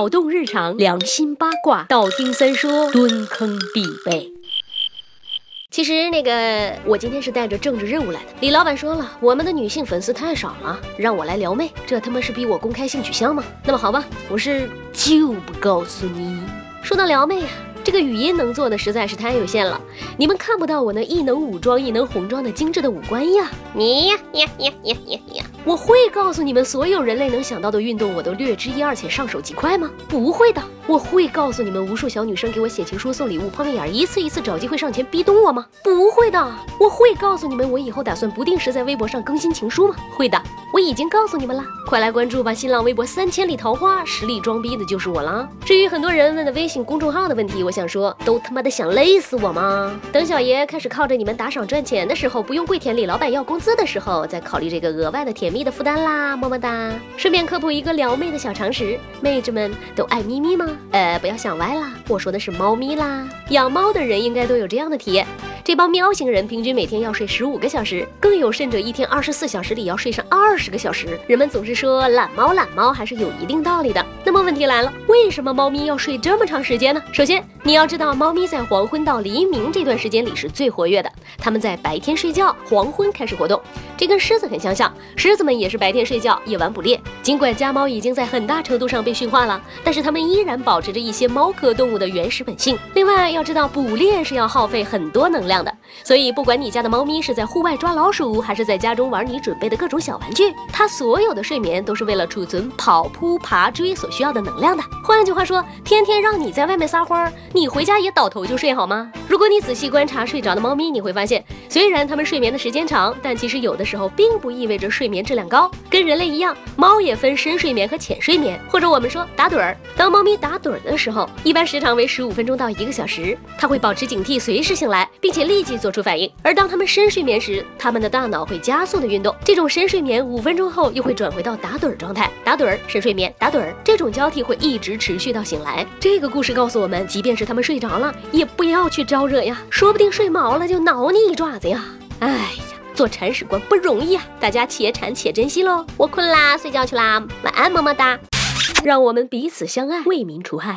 脑洞日常，良心八卦，道听三说，蹲坑必备。其实那个，我今天是带着政治任务来的。李老板说了，我们的女性粉丝太少了，让我来撩妹，这他妈是逼我公开性取向吗？那么好吧，我是就不告诉你。说到撩妹呀。这个语音能做的实在是太有限了，你们看不到我那异能武装、异能红装的精致的五官呀！你呀呀呀呀呀呀！我会告诉你们所有人类能想到的运动，我都略知一二且上手极快吗？不会的。我会告诉你们无数小女生给我写情书、送礼物、抛媚眼，一次一次找机会上前逼咚我吗？不会的。我会告诉你们我以后打算不定时在微博上更新情书吗？会的。我已经告诉你们了，快来关注吧！新浪微博三千里桃花，实力装逼的就是我了。至于很多人问的微信公众号的问题，我想说，都他妈的想累死我吗？等小爷开始靠着你们打赏赚钱的时候，不用跪舔李老板要工资的时候，再考虑这个额外的甜蜜的负担啦，么么哒。顺便科普一个撩妹的小常识，妹子们都爱咪咪吗？呃，不要想歪啦，我说的是猫咪啦。养猫的人应该都有这样的体验。这帮喵星人平均每天要睡十五个小时，更有甚者一天二十四小时里要睡上二十个小时。人们总是说懒猫懒猫还是有一定道理的。那么问题来了，为什么猫咪要睡这么长时间呢？首先你要知道，猫咪在黄昏到黎明这段时间里是最活跃的，它们在白天睡觉，黄昏开始活动。这跟狮子很相像，狮子们也是白天睡觉，夜晚捕猎。尽管家猫已经在很大程度上被驯化了，但是它们依然保持着一些猫科动物的原始本性。另外要知道，捕猎是要耗费很多能量的，所以不管你家的猫咪是在户外抓老鼠，还是在家中玩你准备的各种小玩具，它所有的睡眠都是为了储存跑、扑、爬、追所需要的能量的。换句话说，天天让你在外面撒欢儿，你回家也倒头就睡好吗？如果你仔细观察睡着的猫咪，你会发现，虽然它们睡眠的时间长，但其实有的。时候并不意味着睡眠质量高，跟人类一样，猫也分深睡眠和浅睡眠，或者我们说打盹儿。当猫咪打盹儿的时候，一般时长为十五分钟到一个小时，它会保持警惕，随时醒来，并且立即做出反应。而当他们深睡眠时，他们的大脑会加速的运动。这种深睡眠五分钟后又会转回到打盹状态，打盹儿深睡眠，打盹儿，这种交替会一直持续到醒来。这个故事告诉我们，即便是他们睡着了，也不要去招惹呀，说不定睡毛了就挠你一爪子呀。哎呀。做铲屎官不容易啊！大家且铲且珍惜喽！我困啦，睡觉去啦，晚安，么么哒！让我们彼此相爱，为民除害。